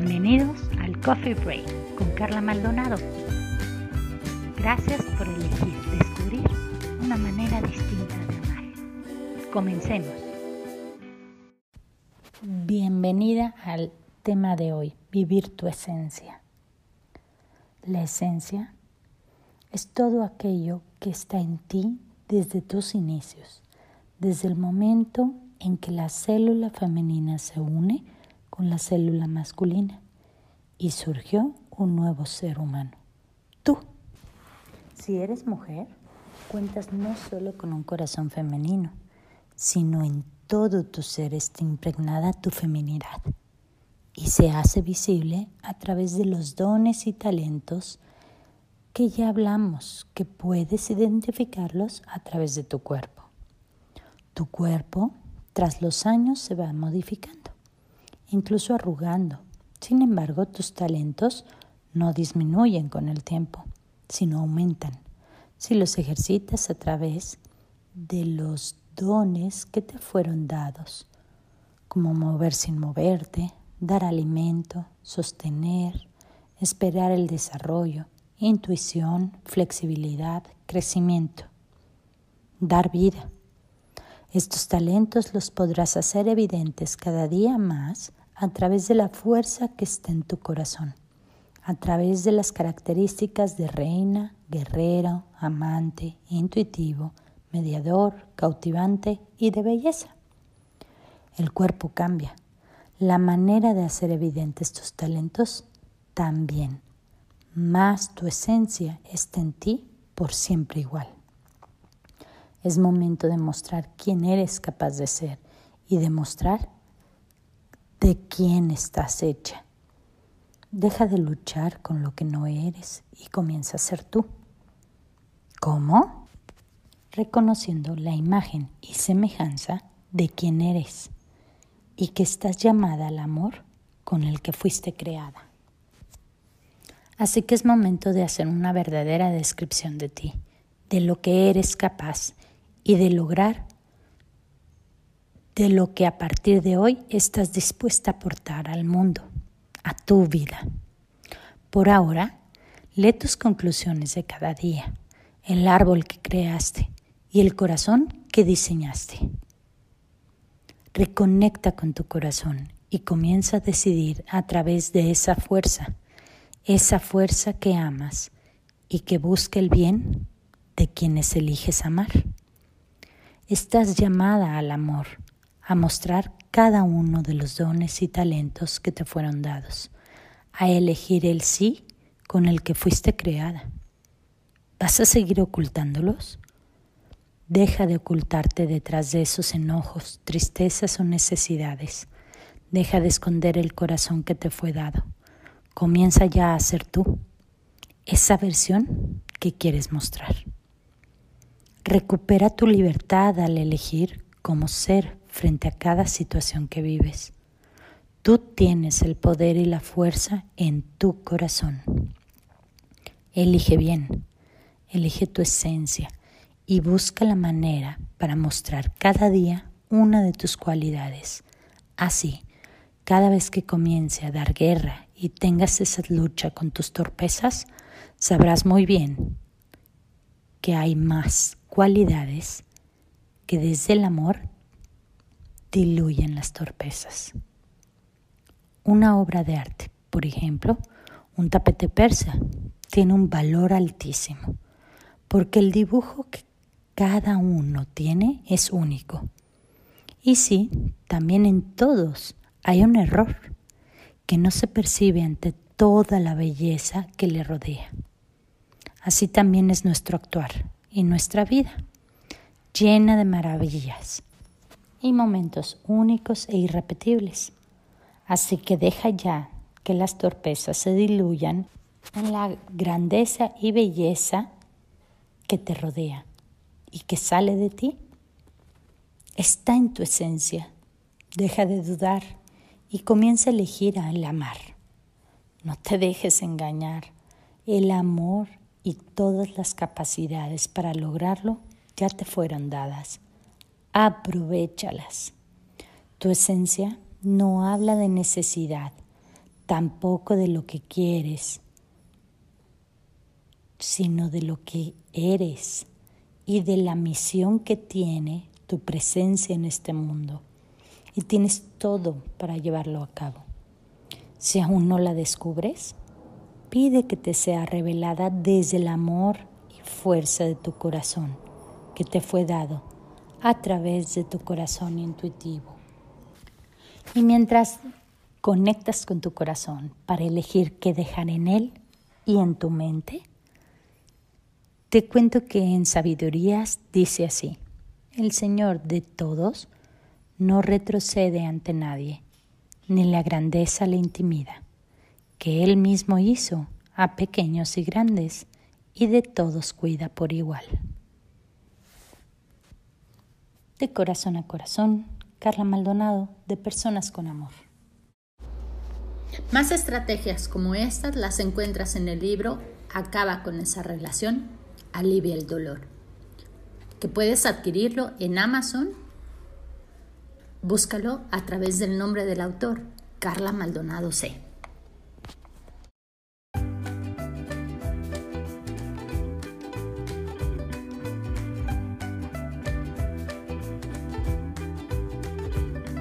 Bienvenidos al Coffee Break con Carla Maldonado. Gracias por elegir descubrir una manera distinta de amar. Comencemos. Bienvenida al tema de hoy, vivir tu esencia. La esencia es todo aquello que está en ti desde tus inicios, desde el momento en que la célula femenina se une con la célula masculina y surgió un nuevo ser humano, tú. Si eres mujer, cuentas no solo con un corazón femenino, sino en todo tu ser está impregnada tu feminidad y se hace visible a través de los dones y talentos que ya hablamos, que puedes identificarlos a través de tu cuerpo. Tu cuerpo tras los años se va modificando, incluso arrugando. Sin embargo, tus talentos no disminuyen con el tiempo, sino aumentan si los ejercitas a través de los dones que te fueron dados, como mover sin moverte, dar alimento, sostener, esperar el desarrollo, intuición, flexibilidad, crecimiento, dar vida estos talentos los podrás hacer evidentes cada día más a través de la fuerza que está en tu corazón, a través de las características de reina, guerrero, amante, intuitivo, mediador, cautivante y de belleza. El cuerpo cambia. La manera de hacer evidentes tus talentos también. Más tu esencia está en ti por siempre igual. Es momento de mostrar quién eres capaz de ser y demostrar de quién estás hecha. Deja de luchar con lo que no eres y comienza a ser tú. ¿Cómo? Reconociendo la imagen y semejanza de quién eres y que estás llamada al amor con el que fuiste creada. Así que es momento de hacer una verdadera descripción de ti, de lo que eres capaz y de lograr de lo que a partir de hoy estás dispuesta a aportar al mundo, a tu vida. Por ahora, lee tus conclusiones de cada día, el árbol que creaste y el corazón que diseñaste. Reconecta con tu corazón y comienza a decidir a través de esa fuerza, esa fuerza que amas y que busca el bien de quienes eliges amar. Estás llamada al amor, a mostrar cada uno de los dones y talentos que te fueron dados, a elegir el sí con el que fuiste creada. ¿Vas a seguir ocultándolos? Deja de ocultarte detrás de esos enojos, tristezas o necesidades. Deja de esconder el corazón que te fue dado. Comienza ya a ser tú, esa versión que quieres mostrar. Recupera tu libertad al elegir cómo ser frente a cada situación que vives. Tú tienes el poder y la fuerza en tu corazón. Elige bien, elige tu esencia y busca la manera para mostrar cada día una de tus cualidades. Así, cada vez que comience a dar guerra y tengas esa lucha con tus torpezas, sabrás muy bien que hay más cualidades que desde el amor diluyen las torpezas. Una obra de arte, por ejemplo, un tapete persa, tiene un valor altísimo, porque el dibujo que cada uno tiene es único. Y sí, también en todos hay un error que no se percibe ante toda la belleza que le rodea. Así también es nuestro actuar y nuestra vida, llena de maravillas y momentos únicos e irrepetibles. Así que deja ya que las torpezas se diluyan en la grandeza y belleza que te rodea y que sale de ti. Está en tu esencia. Deja de dudar y comienza a elegir al amar. No te dejes engañar. El amor y todas las capacidades para lograrlo ya te fueron dadas. Aprovechalas. Tu esencia no habla de necesidad, tampoco de lo que quieres, sino de lo que eres y de la misión que tiene tu presencia en este mundo. Y tienes todo para llevarlo a cabo. Si aún no la descubres, pide que te sea revelada desde el amor y fuerza de tu corazón que te fue dado a través de tu corazón intuitivo. Y mientras conectas con tu corazón para elegir qué dejar en él y en tu mente, te cuento que en Sabidurías dice así, el Señor de todos no retrocede ante nadie, ni la grandeza le intimida, que Él mismo hizo a pequeños y grandes, y de todos cuida por igual. De corazón a corazón, Carla Maldonado, de Personas con Amor. Más estrategias como estas las encuentras en el libro Acaba con esa relación, alivia el dolor, que puedes adquirirlo en Amazon. Búscalo a través del nombre del autor, Carla Maldonado C.